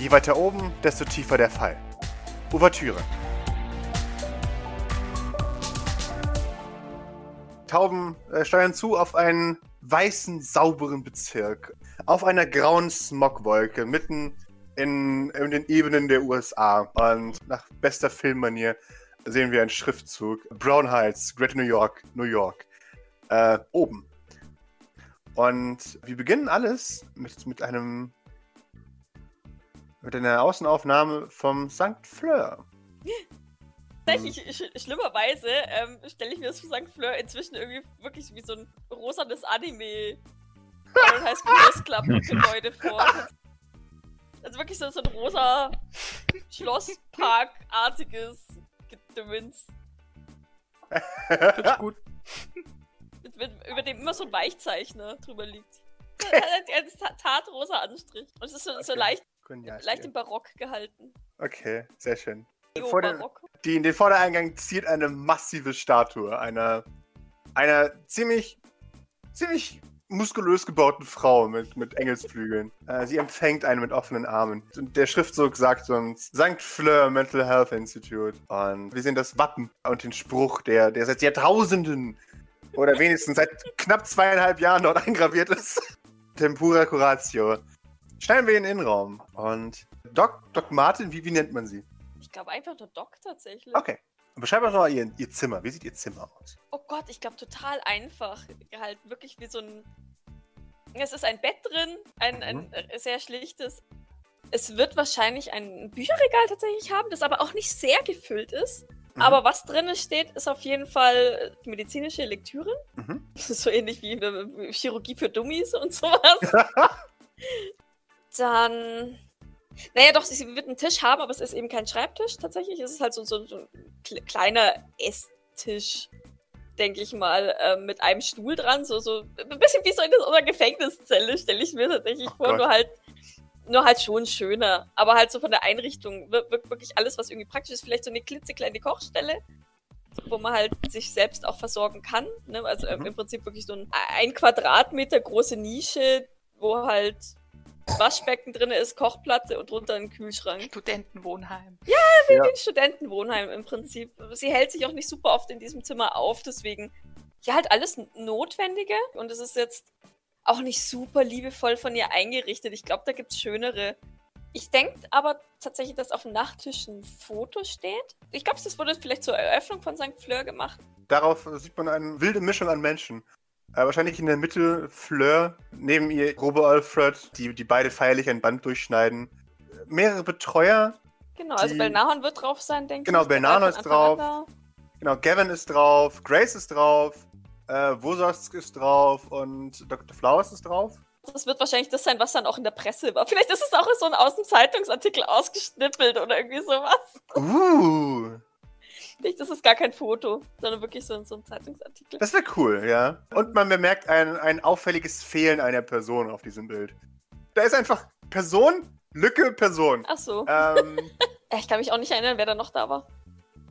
Je weiter oben, desto tiefer der Fall. Ouvertüre. Tauben äh, steuern zu auf einen weißen, sauberen Bezirk. Auf einer grauen Smogwolke mitten in, in den Ebenen der USA. Und nach bester Filmmanier sehen wir einen Schriftzug. Brown Heights, Greater New York, New York. Äh, oben. Und wir beginnen alles mit, mit einem mit einer Außenaufnahme vom St. Fleur. Tatsächlich, sch schlimmerweise ähm, stelle ich mir das für St. Fleur inzwischen irgendwie wirklich wie so ein rosanes Anime heißt Girls Club Gebäude vor. Also wirklich so, so ein rosa Schlosspark-artiges Gedöns. Gut. Mit, mit, über dem immer so ein Weichzeichner drüber liegt. Ein tatrosa Anstrich. Und es ist so, okay. so leicht, leicht im Barock gehalten. Okay, sehr schön. Vor den, die in den Vordereingang ziert eine massive Statue einer, einer ziemlich, ziemlich muskulös gebauten Frau mit, mit Engelsflügeln. Äh, sie empfängt einen mit offenen Armen. Und der Schriftzug sagt uns St. Fleur Mental Health Institute. Und wir sehen das Wappen und den Spruch, der, der seit Jahrtausenden oder wenigstens seit knapp zweieinhalb Jahren dort eingraviert ist. Tempura Curatio. Schneiden wir in den Innenraum. Und Doc, Doc Martin, wie, wie nennt man sie? Ich glaube einfach nur Doc tatsächlich. Okay. Beschreib doch mal ihr, ihr Zimmer. Wie sieht ihr Zimmer aus? Oh Gott, ich glaube total einfach. Halt wirklich wie so ein. Es ist ein Bett drin, ein, mhm. ein sehr schlichtes. Es wird wahrscheinlich ein Bücherregal tatsächlich haben, das aber auch nicht sehr gefüllt ist. Mhm. Aber was drin steht, ist auf jeden Fall medizinische Lektüre. Mhm. So ähnlich wie Chirurgie für Dummies und sowas. Dann naja, doch, sie wird einen Tisch haben, aber es ist eben kein Schreibtisch tatsächlich. Es ist halt so, so, so ein kleiner Esstisch, denke ich mal, äh, mit einem Stuhl dran. So, so ein bisschen wie so in einer Gefängniszelle, stelle ich mir tatsächlich oh vor. Gott. Nur halt, nur halt schon schöner. Aber halt so von der Einrichtung wirkt wirklich alles, was irgendwie praktisch ist. Vielleicht so eine klitzekleine Kochstelle wo man halt sich selbst auch versorgen kann. Ne? Also mhm. im Prinzip wirklich so ein, ein Quadratmeter große Nische, wo halt Waschbecken drin ist, Kochplatte und drunter ein Kühlschrank. Studentenwohnheim. Ja, wie ja. ein Studentenwohnheim im Prinzip. Sie hält sich auch nicht super oft in diesem Zimmer auf, deswegen ja halt alles Notwendige und es ist jetzt auch nicht super liebevoll von ihr eingerichtet. Ich glaube, da gibt es schönere. Ich denke aber tatsächlich, dass auf dem Nachttisch ein Foto steht. Ich glaube, das wurde vielleicht zur Eröffnung von St. Fleur gemacht. Darauf sieht man eine wilde Mischung an Menschen. Äh, wahrscheinlich in der Mitte Fleur, neben ihr Grobe Alfred, die, die beide feierlich ein Band durchschneiden. Mehrere Betreuer. Genau, also die... also Belnahon wird drauf sein, denke genau, ich. Genau, Belnahon ist drauf. Genau, Gavin ist drauf, Grace ist drauf, äh, Wososk ist drauf und Dr. Flowers ist drauf. Das wird wahrscheinlich das sein, was dann auch in der Presse war. Vielleicht ist es auch so ein aus dem Zeitungsartikel ausgeschnippelt oder irgendwie sowas. Uh. Nicht, das ist gar kein Foto, sondern wirklich so, so ein Zeitungsartikel. Das wäre cool, ja. Und man bemerkt ein, ein auffälliges Fehlen einer Person auf diesem Bild. Da ist einfach Person, Lücke, Person. Ach so. Ähm, ich kann mich auch nicht erinnern, wer da noch da war.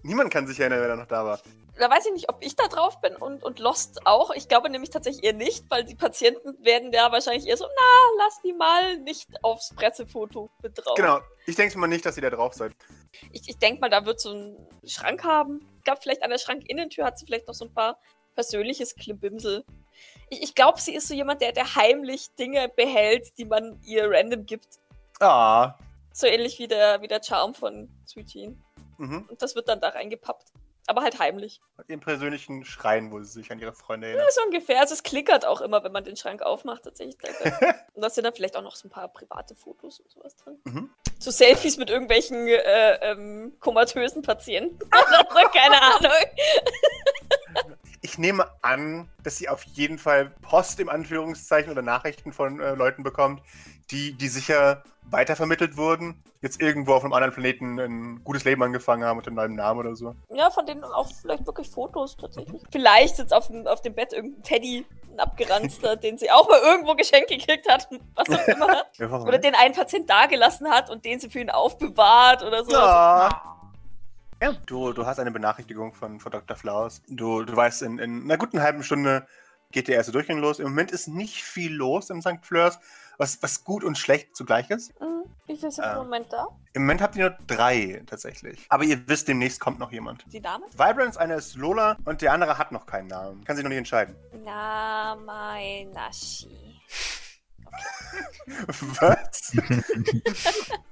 Niemand kann sich erinnern, wer da noch da war da weiß ich nicht, ob ich da drauf bin und, und Lost auch. Ich glaube nämlich tatsächlich eher nicht, weil die Patienten werden da wahrscheinlich eher so, na, lass die mal nicht aufs Pressefoto mit drauf. Genau, ich denke mal nicht, dass ihr da drauf seid. Ich, ich denke mal, da wird so ein Schrank haben. Ich glaube, vielleicht an der Schrankinnentür hat sie vielleicht noch so ein paar persönliches Klimbimsel. Ich, ich glaube, sie ist so jemand, der, der heimlich Dinge behält, die man ihr random gibt. Ah. So ähnlich wie der, wie der Charme von Sweet Jean. Mhm. Und das wird dann da reingepappt aber halt heimlich. Im persönlichen Schrein, wo sie sich an ihre Freunde erinnert. Ja, so ungefähr. Also es klickert auch immer, wenn man den Schrank aufmacht, tatsächlich. und da sind dann vielleicht auch noch so ein paar private Fotos und sowas drin. Mhm. So Selfies mit irgendwelchen äh, ähm, komatösen Patienten. Keine Ahnung. Ich nehme an, dass sie auf jeden Fall Post im Anführungszeichen oder Nachrichten von äh, Leuten bekommt, die, die sicher weitervermittelt wurden, jetzt irgendwo auf einem anderen Planeten ein gutes Leben angefangen haben unter einem neuen Namen oder so. Ja, von denen auch vielleicht wirklich Fotos tatsächlich. Vielleicht sitzt auf dem, auf dem Bett irgendein Teddy, ein abgeranzter, den sie auch mal irgendwo geschenkt gekriegt hat, was auch immer. ja, oder den ein Patient dagelassen hat und den sie für ihn aufbewahrt oder so. Ja. Ja, du, du hast eine Benachrichtigung von, von Dr. Flaus. Du, du weißt, in, in einer guten halben Stunde geht der erste Durchgang los. Im Moment ist nicht viel los im St. Fleurs, was, was gut und schlecht zugleich ist. Mhm. Ich, viele sind im Ähm. Moment da? Im Moment habt ihr nur drei tatsächlich. Aber ihr wisst, demnächst kommt noch jemand. Die Dame? Vibrance, einer ist Lola und der andere hat noch keinen Namen. Kann sich noch nicht entscheiden. Namainashi. Was?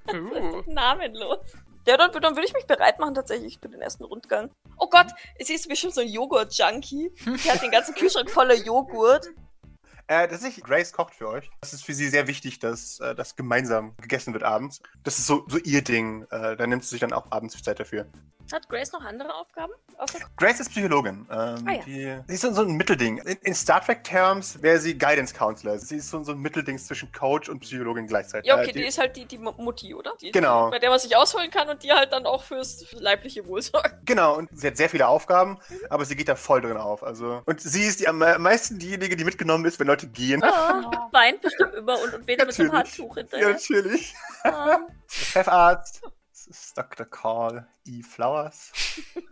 Uh. Namenlos. Ja, dann, dann würde ich mich bereit machen tatsächlich für den ersten Rundgang. Oh Gott, sie ist bestimmt so ein Joghurt-Junkie. Die hat den ganzen Kühlschrank voller Joghurt. Äh, tatsächlich, Grace kocht für euch. Das ist für sie sehr wichtig, dass äh, das gemeinsam gegessen wird abends. Das ist so, so ihr Ding. Äh, da nimmt sie sich dann auch abends Zeit dafür. Hat Grace noch andere Aufgaben? Außer Grace ist Psychologin. Ähm, Ah, ja. die, sie ist so, so ein Mittelding. In, in Star Trek-Terms wäre sie Guidance Counselor. Sie ist so, so ein Mittelding zwischen Coach und Psychologin gleichzeitig. Ja, okay, Äh, die, ist halt die, die Mu- Mutti, oder? Die, Genau. Die, bei der man sich ausholen kann und die halt dann auch fürs leibliche Wohl sorgt. Genau, und sie hat sehr viele Aufgaben, aber sie geht da voll drin auf. Also, und sie ist die am äh, meisten diejenige, die mitgenommen ist, wenn Leute gehen. Ah, weint bestimmt immer und, und wedelt mit so einem Natürlich. Handtuch Ja, hinterher. natürlich. Ah. Chefarzt. Das ist Dr. Carl E. Flowers.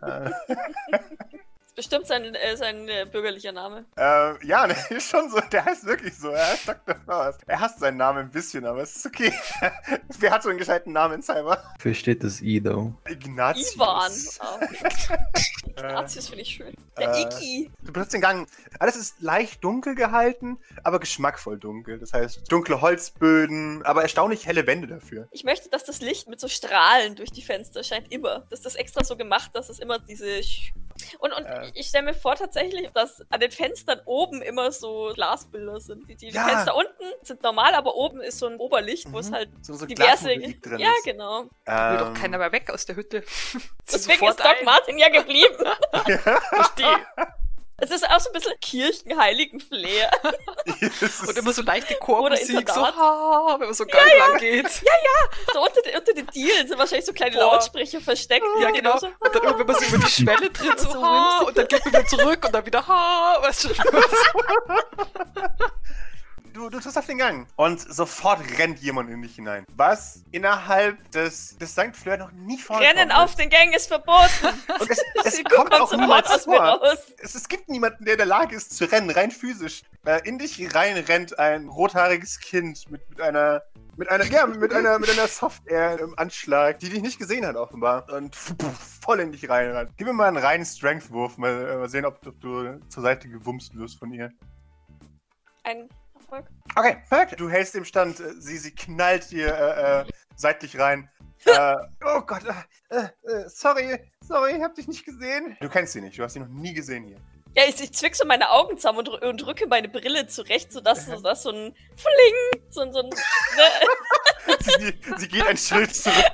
äh, bestimmt sein, äh, sein äh, bürgerlicher Name. äh, ja, ne, ist schon so. Der heißt wirklich so. Er heißt Dr. Flowers. Er hasst seinen Namen ein bisschen, aber es ist okay. Wer hat so einen gescheiten Namen in Cyber? Wofür steht das I, though? Ignatius. Ivan. Ah, Äh, Ignatius finde ich schön. Der äh, Iki. Du benutzt den Gang. Alles ist leicht dunkel gehalten, aber geschmackvoll dunkel. Das heißt, dunkle Holzböden, aber erstaunlich helle Wände dafür. Ich möchte, dass das Licht mit so Strahlen durch die Fenster scheint. Immer. Das ist das extra so gemacht, dass es immer diese. Und, und Äh. Ich stelle mir vor tatsächlich, dass an den Fenstern oben immer so Glasbilder sind. Die, die Ja. Fenster unten sind normal, aber oben ist so ein Oberlicht, wo es Mhm. halt So, so diverse. Drin Ja, ist. genau. Will Ähm, doch keiner mehr weg aus der Hütte. Deswegen Sofort ist Doc ein. Martin ja geblieben. Verstehe. Es ist auch so ein bisschen Kirchenheiligen-Flair. Und immer so leichte Chormusik, so, ha, wenn man so geil lang geht. So unter, den- unter den Dielen sind wahrscheinlich so kleine Boah. Lautsprecher versteckt. Ja, genau. So, Und dann immer, wenn man so über die Schwelle tritt, so, So ha, und dann geht man wieder zurück und dann wieder ha, weißt du. Du, du tust auf den Gang. Und sofort rennt jemand in dich hinein. Was innerhalb des, des St. Fleur noch nie vorgekommen Rennen ist. auf den Gang ist verboten. Und es, es Sie kommt auch niemals vor. raus. Es, es gibt niemanden, der in der Lage ist zu rennen, rein physisch. Äh, in dich rein rennt ein rothaariges Kind mit, mit einer mit einer ja, mit einer mit einer Software im Anschlag, die dich nicht gesehen hat offenbar und voll in dich rein. rennt. Gib mir mal einen reinen Strength-Wurf, mal, äh, mal sehen, ob, ob du zur Seite gewumst wirst von ihr. Ein Erfolg. Okay, perfekt. Du hältst im Stand. äh, Sie, sie knallt dir äh, äh, seitlich rein. äh, oh Gott, äh, äh, sorry, sorry, ich hab dich nicht gesehen. Du kennst sie nicht, du hast sie noch nie gesehen hier. Ja, ich, ich zwick so meine Augen zusammen und, und drücke meine Brille zurecht, sodass so, dass so ein Fling, so, ein- so ein. Ne, Sie, sie geht ein Schritt zurück.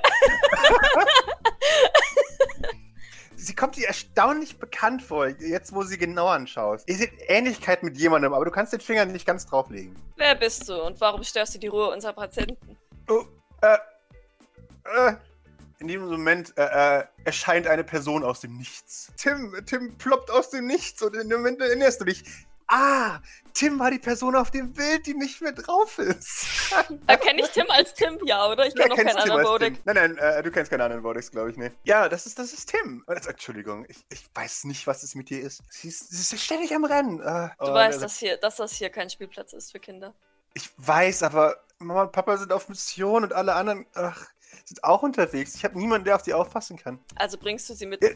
sie kommt dir erstaunlich bekannt vor, jetzt wo sie genau anschaust. Ihr seht Ähnlichkeit mit jemandem, aber du kannst den Finger nicht ganz drauflegen. wer bist du und warum störst du die Ruhe unserer Patienten? Oh, äh, äh. In diesem Moment äh, äh, erscheint eine Person aus dem Nichts. Tim, Tim ploppt aus dem Nichts und in dem Moment erinnerst du dich. Ah, Tim war die Person auf dem Bild, die nicht mehr drauf ist. Erkenne ich Tim als Tim? Ja, oder? Ich kann noch kennst keinen anderen. Tim? Nein, nein, äh, du kennst keinen anderen Vodex, glaube ich, ne. Ja, das ist, das ist Tim. Äh, Entschuldigung, ich, ich weiß nicht, was es mit dir ist. Sie ist, sie ist ständig am Rennen. Äh, Du und weißt, dass, hier, dass das hier kein Spielplatz ist für Kinder. Ich weiß, aber Mama und Papa sind auf Mission und alle anderen ach, sind auch unterwegs. Ich habe niemanden, der auf die aufpassen kann. Also bringst du sie mit. Ja,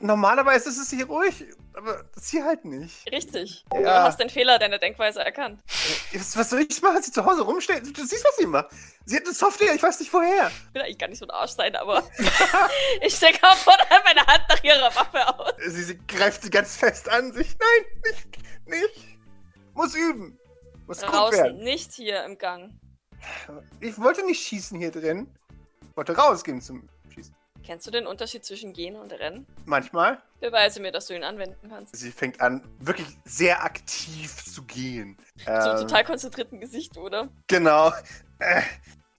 normalerweise ist es hier ruhig, aber das hier halt nicht. Richtig. Ja. Du hast den Fehler deiner Denkweise erkannt. Was, was soll ich machen? Sie zu Hause rumsteht? Du siehst, was sie macht. Sie hat eine Software, ich weiß nicht woher. Ich will eigentlich gar nicht so ein Arsch sein, aber ich stecke auch von meine Hand nach ihrer Waffe aus. Sie, sie greift sie ganz fest an sich. Nein, nicht, nicht. Muss üben. Muss gut Draußen, werden. nicht hier im Gang. Ich wollte nicht schießen hier drin. Wollte rausgehen zum Schießen. Kennst du den Unterschied zwischen Gehen und Rennen? Manchmal. Beweise mir, dass du ihn anwenden kannst. Sie fängt an, wirklich sehr aktiv zu gehen. So Ähm, total konzentrierten Gesicht, oder? Genau. Äh,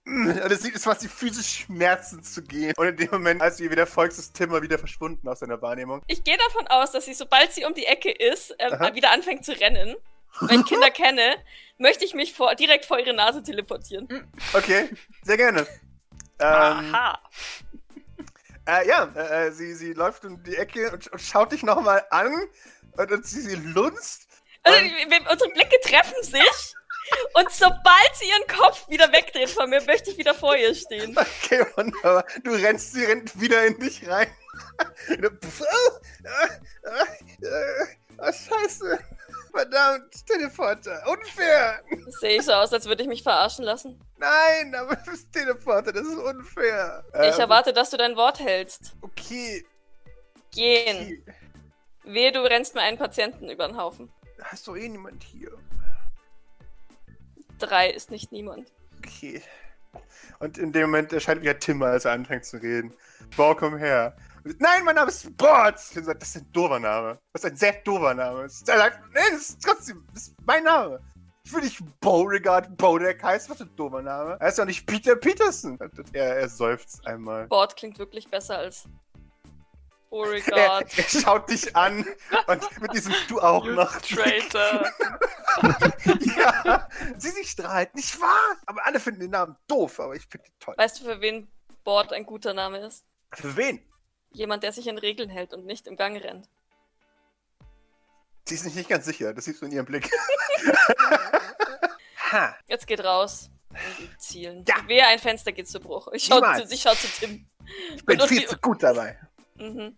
und es sieht, es sie physisch Schmerzen zu gehen. Und in dem Moment, als du ihr wieder folgst, ist Tim mal wieder verschwunden aus seiner Wahrnehmung. Ich gehe davon aus, dass sie, sobald sie um die Ecke ist, Aha. wieder anfängt zu rennen. Wenn ich Kinder kenne, möchte ich mich vor, direkt vor ihre Nase teleportieren. Okay, sehr gerne. Ähm, Aha. äh, ja, äh, äh, sie, sie läuft um die Ecke und, und schaut dich nochmal an. Und, und sie, sie lunzt. Also, wir- unsere Blicke treffen sich. Und sobald sie ihren Kopf wieder wegdreht von mir, möchte ich wieder vor ihr stehen. Okay, wunderbar. Du rennst, sie rennt wieder in dich rein. Oh, scheiße. Verdammt, Teleporter. Unfair. Sehe ich so aus, als würde ich mich verarschen lassen? Nein, aber du bist Teleporter, das ist unfair. Ich Ähm, erwarte, dass du dein Wort hältst. Okay. Gehen. Wehe, du rennst mir einen Patienten über den Haufen. Hast du eh niemand hier? Drei ist nicht niemand. Okay. Und in dem Moment erscheint wieder Tim, als er anfängt zu reden. Boah, komm her. Nein, mein Name ist Bord. Das ist ein doofer Name. Das ist ein sehr doofer Name. Das ist, nein, das ist trotzdem das ist mein Name. Ich will nicht Beauregard Bodeck heißen. Was für ein doofer Name. Er ist doch nicht Peter Peterson. Er, er seufzt einmal. Bord klingt wirklich besser als Er, Beauregard. er schaut dich an und mit diesem Du auch You noch. Traitor. ja, sie sich strahlt, nicht wahr? Aber alle finden den Namen doof, aber ich finde ihn toll. Weißt du, für wen Bord ein guter Name ist? Für wen? Jemand, der sich in Regeln hält und nicht im Gang rennt. Sie ist nicht ganz sicher, das siehst du in ihrem Blick. ha, Jetzt geht raus. Und zielen. Ja. Wehe, ein Fenster geht zu Bruch. Ich schau, zu, ich schau zu Tim. ich bin viel die- zu gut dabei. Mhm.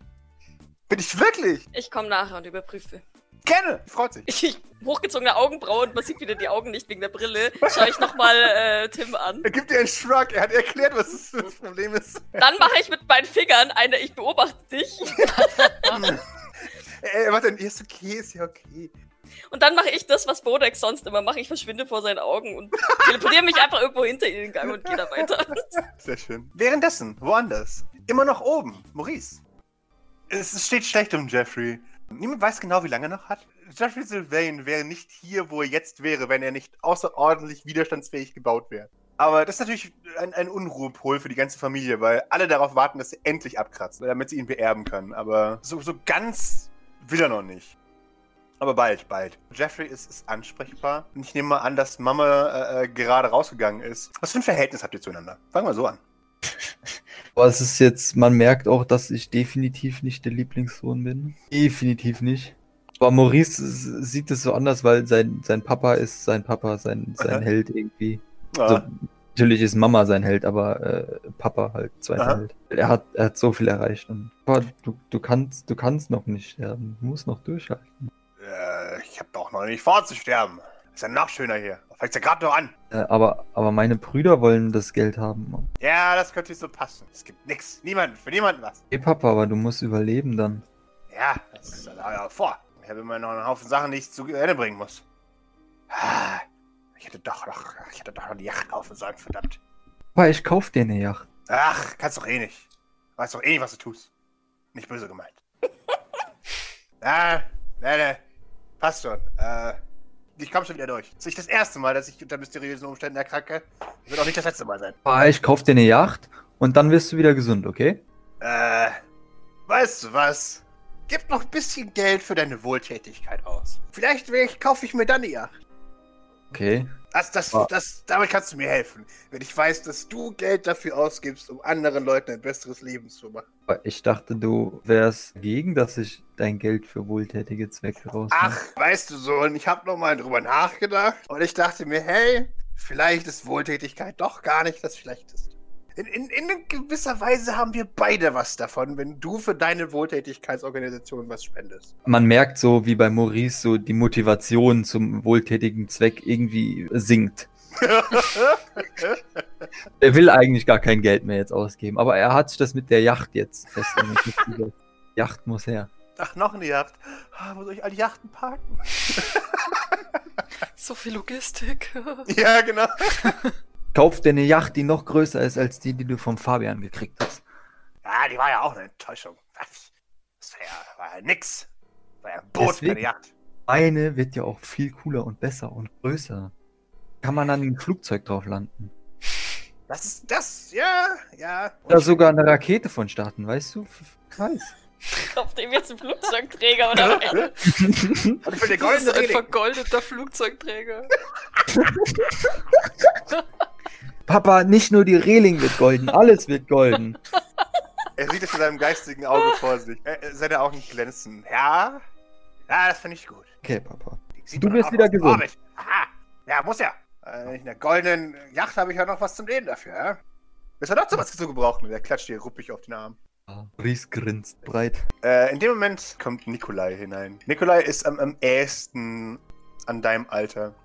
Bin ich wirklich? Ich komme nachher und überprüfe. Gerne, freut sich. Ich, hochgezogene Augenbraue und man sieht wieder die Augen nicht wegen der Brille. Schau ich nochmal äh, Tim an. Er gibt dir einen Shrug, er hat erklärt, was das, das Problem ist. Dann mache ich mit meinen Fingern eine Ich beobachte dich. Äh, warte, ist okay, ist ja okay. Und dann mache ich das, was Bodek sonst immer macht. Ich verschwinde vor seinen Augen und teleportiere mich einfach irgendwo hinter den Gang und gehe da weiter. Sehr schön. Währenddessen, woanders. Immer noch oben, Maurice. Es steht schlecht um Jeffrey. Niemand weiß genau, wie lange er noch hat. Jeffrey Sylvain wäre nicht hier, wo er jetzt wäre, wenn er nicht außerordentlich widerstandsfähig gebaut wäre. Aber das ist natürlich ein, ein Unruhepol für die ganze Familie, weil alle darauf warten, dass er endlich abkratzt, damit sie ihn beerben können. Aber so, so ganz will er noch nicht. Aber bald, bald. Jeffrey ist, ist ansprechbar. Und ich nehme mal an, dass Mama äh, äh, gerade rausgegangen ist. Was für ein Verhältnis habt ihr zueinander? Fangen wir so an. Aber es ist jetzt, man merkt auch, dass ich definitiv nicht der Lieblingssohn bin. Definitiv nicht. Aber Maurice sieht es so anders, weil sein, sein Papa ist sein Papa, sein, sein Aha. Held irgendwie. Also, natürlich ist Mama sein Held, aber äh, Papa halt zweiter Aha. Held. Er hat, er hat so viel erreicht. Und, aber du, du, kannst, du kannst noch nicht sterben. Du musst noch durchhalten. äh, ich habe doch noch nicht vor zu sterben. Ist ja noch schöner hier. Fängt ja gerade noch an. Äh, aber, aber meine Brüder wollen das Geld haben. Ja, das könnte so passen. Es gibt nix. Niemand, für niemanden was. Hey Papa, aber du musst überleben dann. Ja, das ist ja vor. Ich habe immer noch einen Haufen Sachen, die ich zu Ende bringen muss. Ah, Ich hätte doch noch, ich hätte doch noch die Yacht kaufen sollen, verdammt. Papa, ich kauf dir eine Yacht. Ach, kannst doch eh nicht. Weißt doch eh nicht, was du tust. Nicht böse gemeint. ah, ne, ne. Passt schon. Äh, ich komme schon wieder durch. Das ist nicht das erste Mal, dass ich unter mysteriösen Umständen erkranke. Das wird auch nicht das letzte Mal sein. Papa, ich kauf dir eine Yacht und dann wirst du wieder gesund, okay? Äh, weißt du was? Gib noch ein bisschen Geld für deine Wohltätigkeit aus. Vielleicht ich, kaufe ich mir dann Yacht. Okay. Das, das, Ah. das, damit kannst du mir helfen. Wenn ich weiß, dass du Geld dafür ausgibst, um anderen Leuten ein besseres Leben zu machen. Ich dachte, du wärst dagegen, dass ich dein Geld für wohltätige Zwecke rausnehme. Ach, weißt du so, und ich habe nochmal drüber nachgedacht und ich dachte mir, hey, vielleicht ist Wohltätigkeit doch gar nicht das Schlechteste. In, in, in gewisser Weise haben wir beide was davon, wenn du für deine Wohltätigkeitsorganisation was spendest. Man merkt so, wie bei Maurice so die Motivation zum wohltätigen Zweck irgendwie sinkt. Er will eigentlich gar kein Geld mehr jetzt ausgeben, aber er hat sich das mit der Yacht jetzt festgelegt. Die Yacht muss her. Ach, noch eine Yacht. Ah, Wo soll ich all die Yachten parken? So viel Logistik. ja, genau. Kauf dir eine Yacht, die noch größer ist als die, die du vom Fabian gekriegt hast. Ah, die war ja auch eine Enttäuschung. Was? Das war ja, war ja nix. War ja ein Boot, Deswegen- keine Yacht. Meine wird ja auch viel cooler und besser und größer. Kann man dann im Flugzeug drauf landen. Das ist das, ja, ja. Und Oder ich- sogar eine Rakete von starten, weißt du? Weiß. Auf dem jetzt ein Flugzeugträger oder was? Und ich bin der Das goldene ist ein vergoldeter Flugzeugträger. Papa, nicht nur die Reling wird golden, alles wird golden. Er sieht es mit seinem geistigen Auge vor sich. Äh, seine Augen glänzen. Ja? Ja, das finde ich gut. Okay, Papa. Sieht Du wirst wieder gesund. Aha. Ja, muss ja. Äh, in der goldenen Yacht habe ich ja noch was zum Leben dafür, ja? Ist ja doch sowas zu gebrauchen. Und er klatscht dir ruppig auf den Arm. Ries grinst breit. Äh, in dem Moment kommt Nikolai hinein. Nikolai ist am, am ehesten an deinem Alter.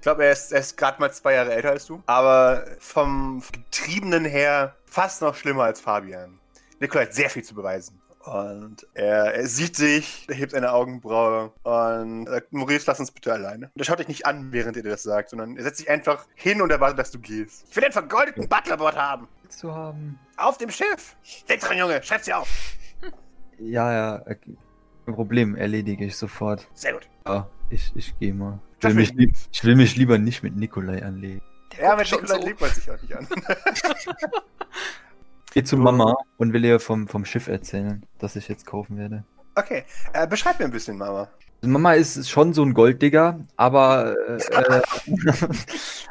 Ich glaube, er ist, er ist gerade mal zwei Jahre älter als du, aber vom Getriebenen her fast noch schlimmer als Fabian. Nikolai hat sehr viel zu beweisen. Und er, er sieht dich, er hebt eine Augenbraue und sagt, Maurice, lass uns bitte alleine. Und er schaut dich nicht an, während er dir das sagt, sondern er setzt sich einfach hin und erwartet, dass du gehst. Ich will den vergoldeten Butlerbord haben. Zu haben. Auf dem Schiff. Denk dran, Junge, schreib sie auf. Ja, ja. okay. Kein Problem, erledige ich sofort. Sehr gut. Ja, ich, ich gehe mal. Will, mich ich will mich lieber nicht mit Nikolai anlegen. Der Ja, mit Nikolai so. legt man sich auch nicht an. Geh zu Mama und will ihr vom, vom Schiff erzählen, das ich jetzt kaufen werde. Okay, äh, beschreib mir ein bisschen, Mama. Also Mama ist schon so ein Golddigger, aber, äh, äh,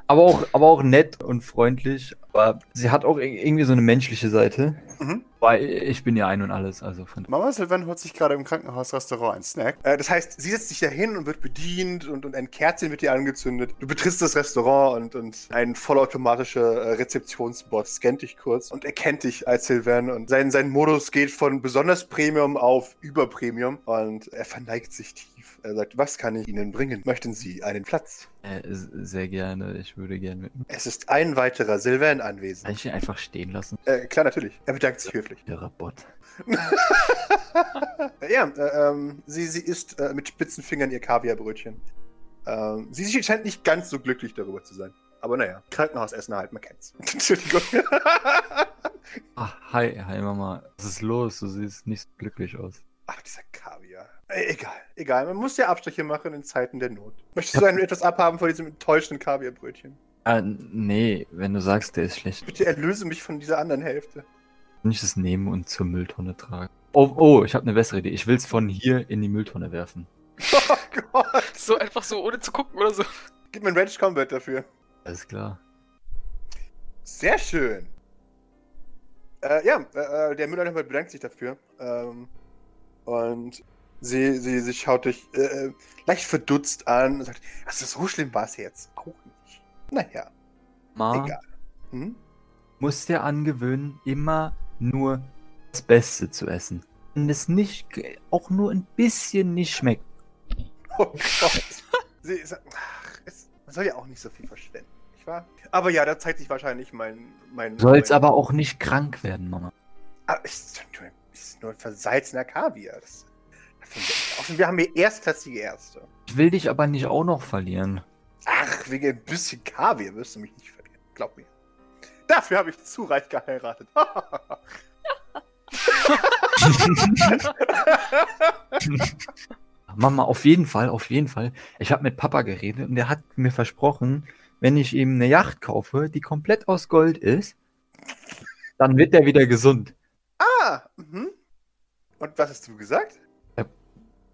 aber, auch, aber auch nett und freundlich. Aber sie hat auch ir- irgendwie so eine menschliche Seite. Mhm. Weil ich bin ja ein und alles, also von Mama Sylvan holt sich gerade im Krankenhausrestaurant einen Snack. Äh, das heißt, sie setzt sich da hin und wird bedient und, und ein Kerzchen wird ihr angezündet. Du betrittst das Restaurant und, und ein vollautomatischer äh, Rezeptionsbot scannt dich kurz und erkennt dich als Sylvan und sein, sein Modus geht von besonders Premium auf über Premium und er verneigt sich tief. Er sagt, was kann ich Ihnen bringen? Möchten Sie einen Platz? äh, sehr gerne. Ich würde gerne mit Es ist ein weiterer Sylvan Kann anwesend. ich ihn einfach stehen lassen? Äh, klar, natürlich. Er bedankt sich höflich. Der Rabot. Ja, äh, ähm, sie, sie isst äh, mit spitzen Fingern ihr Kaviarbrötchen. Ähm, sie scheint nicht ganz so glücklich darüber zu sein. Aber naja, Krankenhausessen halt, man kennt's. Entschuldigung. Ah, hi, hi Mama. Was ist los? Du siehst nicht so glücklich aus. Ach, dieser Kaviar. Äh, egal, egal. Man muss ja Abstriche machen in Zeiten der Not. Möchtest du einen etwas abhaben von diesem enttäuschenden Kaviarbrötchen? Ah, nee, wenn du sagst, der ist schlecht, Bitte erlöse mich von dieser anderen Hälfte. kann ich es nehmen und zur Mülltonne tragen. Oh, oh, ich habe eine bessere Idee. Ich will es von hier in die Mülltonne werfen. Oh Gott. So einfach so, ohne zu gucken oder so. Gib mir ein Range Combat dafür. Alles klar. Sehr schön. Äh, ja, äh, äh, der Müller bedankt sich dafür. Ähm, und sie, sie, sie schaut dich äh, äh, leicht verdutzt an und sagt, also so schlimm war es jetzt auch nicht. Naja, Ma, egal. Hm? muss dir angewöhnen, immer nur das Beste zu essen. Wenn es nicht, auch nur ein bisschen nicht schmeckt. Oh Gott. sie sagt, ach, es, man soll ja auch nicht so viel verschwenden, nicht wahr? Aber ja, da zeigt sich wahrscheinlich mein... mein Du sollst mein, aber auch nicht krank werden, Mama. Ah, ist, nur- ist nur ein versalzener Kaviar. Das, außerdem, wir haben hier erstklassige Ärzte. Ich will dich aber nicht auch noch verlieren. Ach, wegen ein bisschen Kaviar wirst du mich nicht verlieren. Glaub mir. Dafür habe ich zu reich geheiratet. Mama, auf jeden Fall, auf jeden Fall. Ich habe mit Papa geredet und der hat mir versprochen, wenn ich ihm eine Yacht kaufe, die komplett aus Gold ist, dann wird er wieder gesund. ah, mhm. Und was hast du gesagt?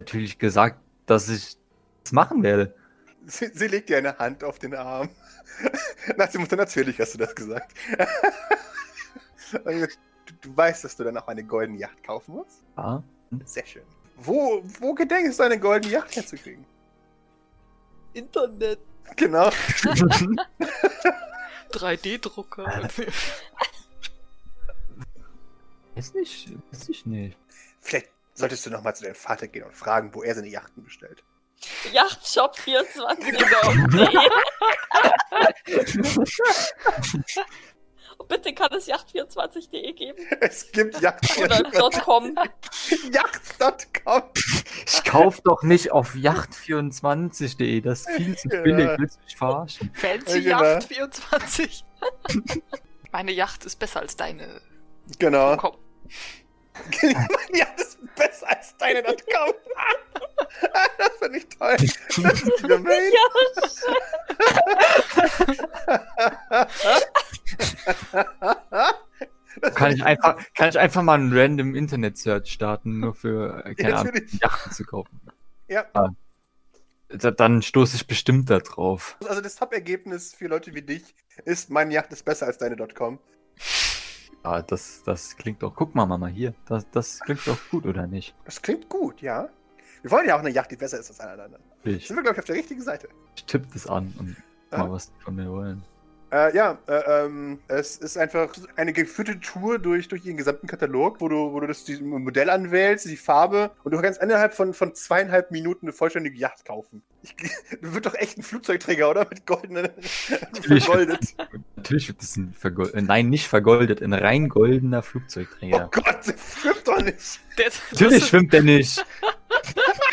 Natürlich gesagt, dass ich das machen werde. Sie, sie legt dir eine Hand auf den Arm. Nach dem Motto, natürlich hast du das gesagt. Du, du weißt, dass du dann auch eine goldene Yacht kaufen musst? Ja. Sehr schön. Wo, wo gedenkst du eine goldene Yacht herzukriegen? Internet. Genau. 3D-Drucker. Weiß nicht, weiß ich nicht. Vielleicht solltest du nochmal zu deinem Vater gehen und fragen, wo er seine Yachten bestellt. Yachtshop24. Genau. Und bitte kann es yacht24.de geben. Es gibt Yacht. Oder .com. Yacht.com. Ich kauf doch nicht auf yacht24.de, das ist viel zu Ja. billig, willst du mich verarschen? Fancy Ja, genau. Yacht 24. Meine Yacht ist besser als deine. Genau. Komm. ja, das ist besser als deine.com. das finde ich toll. Das ist die Domain. Kann ich einfach, kann ich einfach mal einen random Internet-Search starten, nur für, äh, keine Ja, Ahnung, natürlich. Yachten zu kaufen. Ja. Da- Dann stoße ich bestimmt da drauf. Also das Top-Ergebnis für Leute wie dich ist, meine Yacht ist besser als deine.com. Ja, das, das klingt doch. Guck mal, Mama, hier. Das, das klingt doch gut, oder nicht? Das klingt gut, ja. Wir wollen ja auch eine Yacht, die besser ist als alle anderen. Ich, Sind wir, glaube ich, auf der richtigen Seite. ich tippe das an und mal was von mir wollen. Äh, ja, äh, ähm, es ist einfach eine geführte Tour durch, durch ihren gesamten Katalog, wo du, wo du das die Modell anwählst, die Farbe und du kannst innerhalb von, von zweieinhalb Minuten eine vollständige Yacht kaufen. Ich, du wird doch echt ein Flugzeugträger, oder? Mit goldenen. Natürlich wird, vergoldet. natürlich wird das ein vergoldet, nein, nicht vergoldet, ein rein goldener Oh Flugzeugträger. Gott, das stimmt doch nicht. Der, Natürlich das, schwimmt der nicht.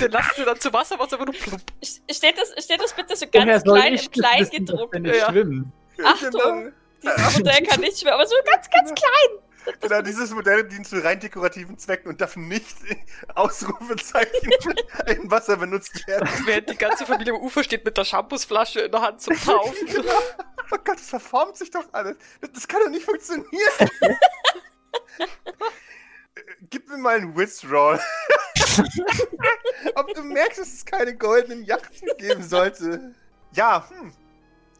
den lassen sie dann zu Wasser, was aber nur plump. Steht das, steht das bitte so ganz klein ich im Klein gedruckt? Ja. schwimmt? Achtung! Dieses Modell kann nicht schwimmen, aber so ganz, ganz klein. Das- Genau, dieses Modell dient zu rein dekorativen Zwecken und darf nicht Ausrufezeichen im Wasser benutzt werden. Während die ganze Familie am Ufer steht mit der Shampoosflasche in der Hand zum Taufen. Oh Gott, das verformt sich doch alles. Das, das kann doch nicht funktionieren. Gib mir mal einen Withdrawal. Ob du merkst, dass es keine goldenen Yachten geben sollte. Ja, hm.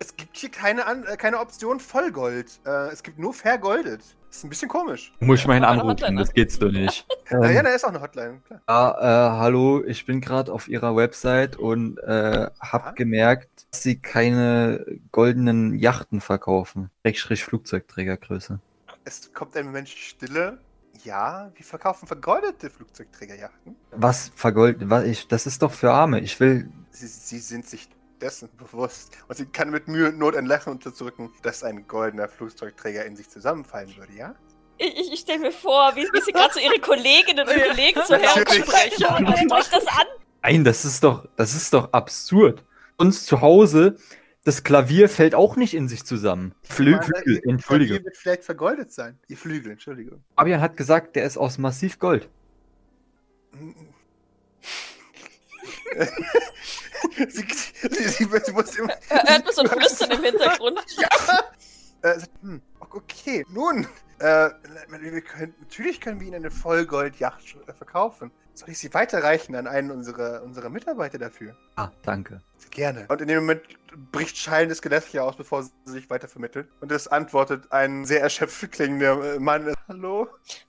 Es gibt hier keine, An äh, keine Option Vollgold. Äh, es gibt nur vergoldet. Das ist ein bisschen komisch. Muss ich mal Ja, anrufen, Hotline das geht's doch nicht. Ah, ja, Ähm, da ist auch eine Hotline. Klar. ja, äh, hallo, ich bin gerade auf ihrer Website und äh, hab Ja? gemerkt, dass sie keine goldenen Yachten verkaufen. Schrägstrich Flugzeugträgergröße. Es kommt ein Moment Stille. Ja, wir verkaufen vergoldete Flugzeugträgerjachten. Was vergoldet, was ich, das ist doch für Arme. Ich will, Sie, sie sind sich dessen bewusst. Und sie kann mit Mühe und Not ein Lächeln unterdrücken, dass ein goldener Flugzeugträger in sich zusammenfallen würde, ja? Ich, ich, ich stelle mir vor, wie, wie sie gerade so ihre Kolleginnen und. Kollegen so hersprechen und hört euch das an. nein, das ist doch, das ist doch absurd. Uns zu Hause, das Klavier fällt auch nicht in sich zusammen. Flü Meine, Flügel, ihr Entschuldigung. Klavier wird vielleicht vergoldet sein. Ihr Flügel, Entschuldigung. Fabian hat gesagt, der ist aus massiv Gold. sie, sie, sie, sie muss immer. Hört man so ein Flüstern im Hintergrund. Äh, sagt, hm, okay, nun. Äh, wir können, natürlich können wir Ihnen eine Vollgold-Yacht äh, verkaufen. Soll ich sie weiterreichen an einen unserer, unserer Mitarbeiter dafür? Ah, danke. Gerne. Und in dem Moment bricht schallendes Gelächter aus, bevor sie sich weiter vermittelt. Und es antwortet ein sehr erschöpft klingender äh, Mann. Hallo?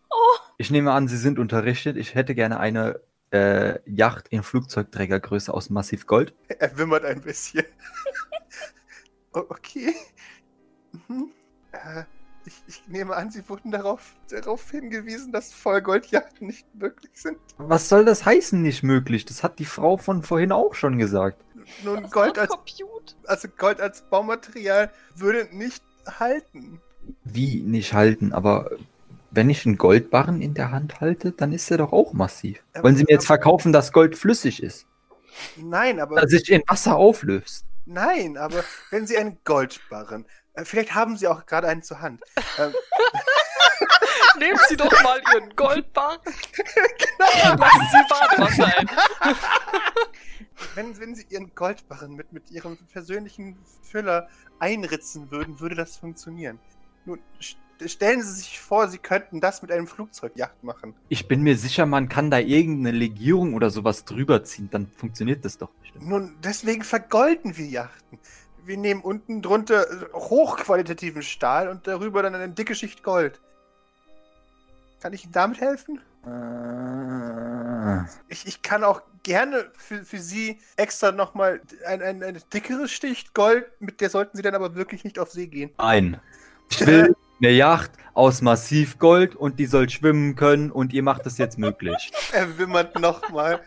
Oh, Ich nehme an, Sie sind unterrichtet. Ich hätte gerne eine äh, Yacht in Flugzeugträgergröße aus massiv Gold. Er wimmert ein bisschen. Okay. Mhm. Äh, ich, ich nehme an, Sie wurden darauf, darauf hingewiesen, dass Vollgoldjachten nicht möglich sind. Was soll das heißen, nicht möglich? Das hat die Frau von vorhin auch schon gesagt. Nun, das Gold als, also Gold als Baumaterial würde nicht halten. Wie nicht halten, aber wenn ich einen Goldbarren in der Hand halte, dann ist er doch auch massiv. Aber- Wollen Sie mir jetzt verkaufen, dass Gold flüssig ist? Nein, aber Dass sich in Wasser auflöst? nein, aber wenn Sie einen Goldbarren, vielleicht haben Sie auch gerade einen zur Hand. Ähm, Nehmen Sie doch mal Ihren Goldbar. Lassen Sie Badewasser ein. wenn, wenn Sie Ihren Goldbarren mit, mit Ihrem persönlichen Füller einritzen würden, würde das funktionieren. Nun, st stellen Sie sich vor, Sie könnten das mit einem Flugzeugjacht machen. Ich bin mir sicher, man kann da irgendeine Legierung oder sowas drüber ziehen, dann funktioniert das doch bestimmt. Nun, deswegen vergolden wir Yachten. Wir nehmen unten drunter äh, hochqualitativen Stahl und darüber dann eine dicke Schicht Gold. Kann ich Ihnen damit helfen? Äh, Ich, ich kann auch gerne für, für Sie extra nochmal ein, ein, eine dickere Schicht Gold, mit der sollten Sie dann aber wirklich nicht auf See gehen. Nein. Ich will eine Yacht aus Massivgold und die soll schwimmen können und ihr macht das jetzt möglich. Er wimmert nochmal.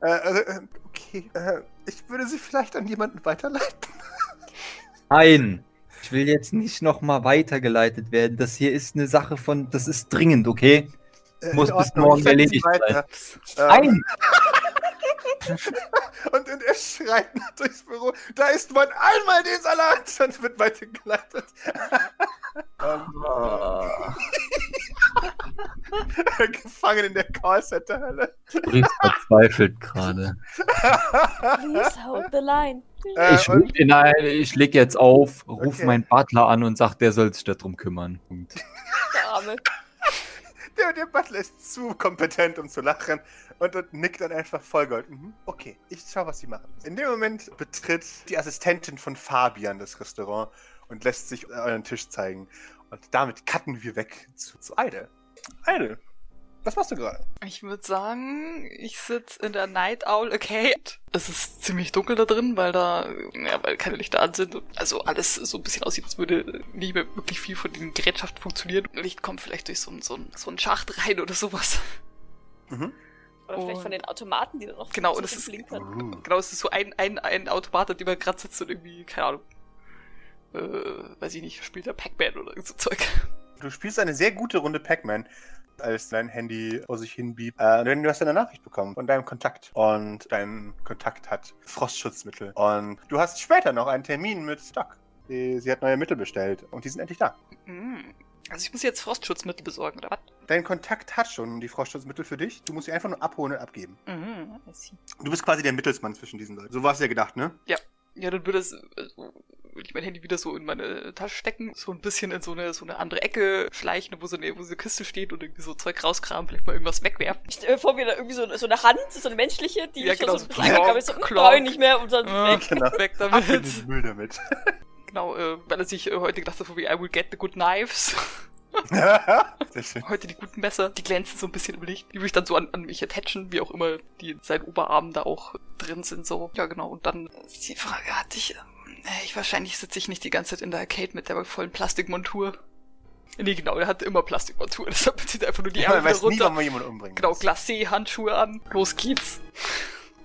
äh, äh, okay, äh, ich würde Sie vielleicht an jemanden weiterleiten. Nein. Ich will jetzt nicht nochmal weitergeleitet werden. Das hier ist eine Sache von, das ist dringend, okay? Äh, Muss bis morgen erledigt weiter. Ähm, Nein! Und, und er schreit durchs Büro, da isst man einmal den Salat und wird weitergeleitet. ähm, gefangen in der Callcenter-Hölle. Brief verzweifelt gerade. Please hold the line. Äh, Ich, und nein, ich leg jetzt auf, ruf Okay. meinen Butler an und sag, der soll sich darum kümmern. Punkt. Der Arme. Der, der Butler ist zu kompetent, um zu lachen und, und nickt dann einfach Vollgold. Mhm. Okay, ich schau, was sie machen. In dem Moment betritt die Assistentin von Fabian das Restaurant und lässt sich euren Tisch zeigen. Und damit cutten wir weg zu, zu Eide. Eide, Was machst du gerade? Ich würde sagen, ich sitze in der Night Owl Arcade. Es ist ziemlich dunkel da drin, weil da, ja, weil keine Lichter an sind. Also alles so ein bisschen aussieht, als würde nicht mehr wirklich viel von den Gerätschaften funktionieren. Licht kommt vielleicht durch so, ein, so, ein, so einen Schacht rein oder sowas. Mhm. Oder vielleicht Und- von den Automaten, die dann noch Genau, so und es ist- blinkern. Uh. Genau, es ist so ein, ein, ein Automat, an dem man gerade sitzt und irgendwie, keine Ahnung, äh, weiß ich nicht, spielt der Pac-Man oder irgend so Zeug. Du spielst eine sehr gute Runde Pac-Man, als dein Handy vor sich hin biebt. Äh, denn du hast eine Nachricht bekommen von deinem Kontakt. Und dein Kontakt hat Frostschutzmittel. Und du hast später noch einen Termin mit Stock. Sie, sie hat neue Mittel bestellt und die sind endlich da. Mm. Also ich muss jetzt Frostschutzmittel besorgen, oder was? Dein Kontakt hat schon die Frostschutzmittel für dich. Du musst sie einfach nur abholen und abgeben. Mhm. Du bist quasi der Mittelsmann zwischen diesen Leuten. So war es ja gedacht, ne? Ja, dann würde es, würde ich mein Handy wieder so in meine Tasche stecken, so ein bisschen in so eine, so eine andere Ecke schleichen, wo so eine, wo so eine Kiste steht und irgendwie so Zeug rauskramen, vielleicht mal irgendwas wegwerfen. Ich stelle mir vor, wie da irgendwie so, so eine Hand, so eine menschliche, die Ja, schon genau, so ein so bisschen angegangen ist, so, nicht mehr und dann Äh, weg. Genau. weg Ab in damit. den Müll damit. genau, äh, weil er sich äh, heute gedacht hat, so wie I will get the good knives. Sehr schön. Heute die guten Messer, die glänzen so ein bisschen im Licht. Die würde ich dann so an, an mich attachen, wie auch immer, die in seinen Oberarmen da auch drin sind, so. Ja, genau. Und dann ist die Frage, hatte ich, ähm, äh, ich wahrscheinlich sitze ich nicht die ganze Zeit in der Arcade mit der vollen Plastikmontur. Nee, genau, der hatte immer Plastikmontur, deshalb zieht er einfach nur die Ja, Ärmel weiß nie, runter. wann man jemanden umbringen Genau. Glacé-Handschuhe an. Los geht's.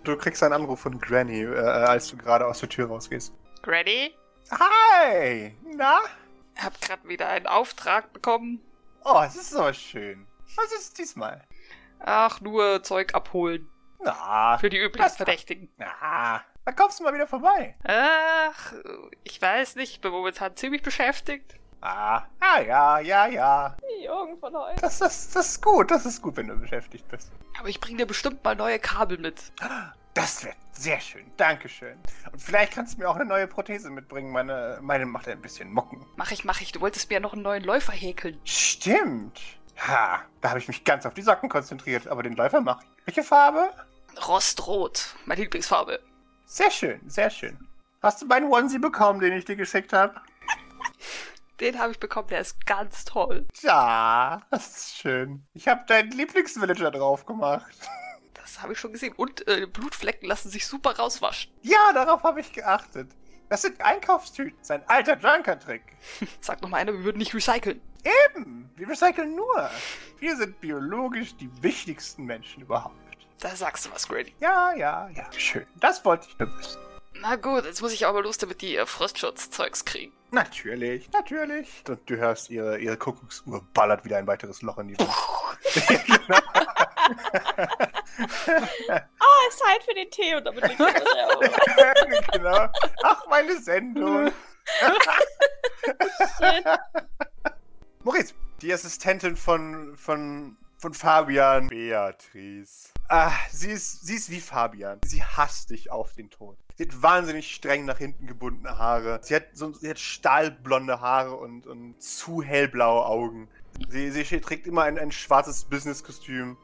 Du kriegst einen Anruf von Granny, äh, als du gerade aus der Tür rausgehst. Ready? Hi! Na? Hab grad wieder einen Auftrag bekommen. Oh, es ist so schön. Was ist es diesmal? Ach, nur Zeug abholen. Na, Für die Das- Verdächtigen. na, dann kommst du mal wieder vorbei. Ach, ich weiß nicht, ich bin momentan ziemlich beschäftigt. Ah, ah ja, ja, ja. Die Jungen von heute. Das, das, das ist gut, das ist gut, wenn du beschäftigt bist. Aber ich bring dir bestimmt mal neue Kabel mit. Das wird sehr schön, Dankeschön. Und vielleicht kannst du mir auch eine neue Prothese mitbringen. Meine, meine macht ein bisschen Mocken. Mach ich, mach ich. Du wolltest mir ja noch einen neuen Läufer häkeln. Stimmt. Ha, da habe ich mich ganz auf die Socken konzentriert, aber den Läufer mache ich. Welche Farbe? Rostrot. Meine Lieblingsfarbe. Sehr schön, sehr schön. Hast du meinen Onesie bekommen, den ich dir geschickt habe? Den habe ich bekommen, der ist ganz toll. Ja, das ist schön. Ich habe deinen Lieblingsvillager drauf gemacht. Das habe ich schon gesehen. Und äh, Blutflecken lassen sich super rauswaschen. Ja, darauf habe ich geachtet. Das sind Einkaufstüten. Das ist ein alter Junker-Trick. Sagt noch mal einer, wir würden nicht recyceln. Eben, wir recyceln nur. Wir sind biologisch die wichtigsten Menschen überhaupt. Da sagst du was, Grady. Ja, ja, ja. Schön. Das wollte ich nur wissen. Na gut, jetzt muss ich aber los, damit die äh, Frostschutzzeugs kriegen. Natürlich, natürlich. Und du hörst, ihre, ihre Kuckucksuhr ballert wieder ein weiteres Loch in die Wand. Ah, ist Zeit für den Tee und damit liegt er auf. genau. Ach, meine Sendung. Shit. Maurice, die Assistentin von, von, von Fabian. Beatrice. Ah, sie ist, sie ist wie Fabian. Sie hasst dich auf den Tod. Sie hat wahnsinnig streng nach hinten gebundene Haare. Sie hat, so, sie hat stahlblonde Haare und, und zu hellblaue Augen. Sie, sie trägt immer ein, ein schwarzes Businesskostüm.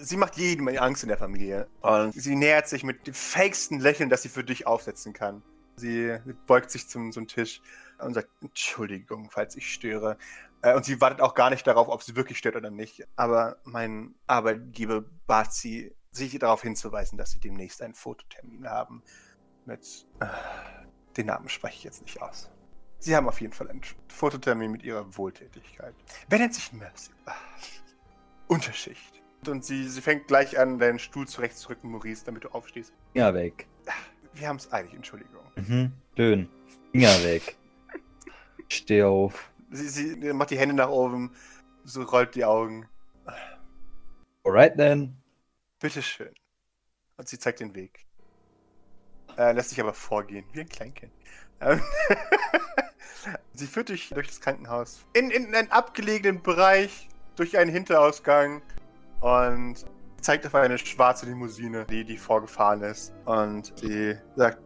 Sie macht jedem Angst in der Familie. Und sie nähert sich mit dem fakesten Lächeln, das sie für dich aufsetzen kann. Sie beugt sich zum, zum Tisch und sagt, Entschuldigung, falls ich störe. Äh, Und sie wartet auch gar nicht darauf, ob sie wirklich stört oder nicht. Aber mein Arbeitgeber bat sie, sich darauf hinzuweisen, dass sie demnächst einen Fototermin haben. Mit. Äh, den Namen spreche ich jetzt nicht aus. Sie haben auf jeden Fall einen Fototermin mit ihrer Wohltätigkeit. Wer nennt sich Mercy? Ah, Unterschicht. Und sie, sie fängt gleich an, deinen Stuhl zurechtzurücken, Maurice, damit du aufstehst. Finger weg. Wir haben es eilig, Entschuldigung. Mhm. Schön. Finger weg. Steh auf. Sie, sie macht die Hände nach oben, so rollt die Augen. Alright then. Bitteschön. Und sie zeigt den Weg. Äh, lässt sich aber vorgehen, wie ein Kleinkind. Ähm, sie führt dich durch das Krankenhaus. In, in einen abgelegenen Bereich, durch einen Hinterausgang. Und zeigt auf eine schwarze Limousine, die, die vorgefahren ist. Und sie sagt,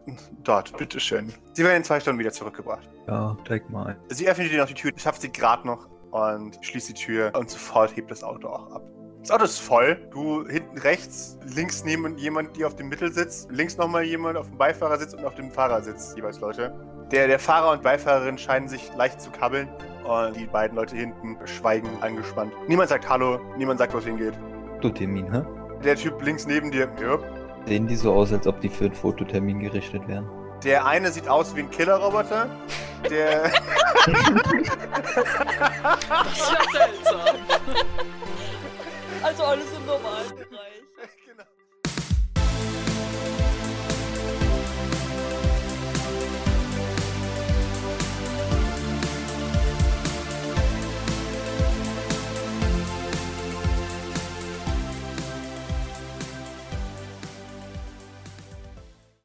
dort, bitteschön. Sie werden in zwei Stunden wieder zurückgebracht. Ja, steig mal. Sie öffnet dir noch die Tür, schafft sie gerade noch und schließt die Tür und sofort hebt das Auto auch ab. Das Auto ist voll. Du hinten rechts, links neben jemand, die auf dem Mittelsitz, links nochmal jemand auf dem Beifahrersitz und auf dem Fahrersitz, jeweils Leute. Der, der Fahrer und Beifahrerin scheinen sich leicht zu kabbeln. Und die beiden Leute hinten schweigen angespannt. Niemand sagt Hallo, niemand sagt, wo es hingeht. Fototermin, hä? Der Typ links neben dir, ja. Sehen die so aus, als ob die für einen Fototermin gerichtet wären? Der eine sieht aus wie ein Killerroboter. Der. Das ist ja seltsam. Also alles im normalen Bereich.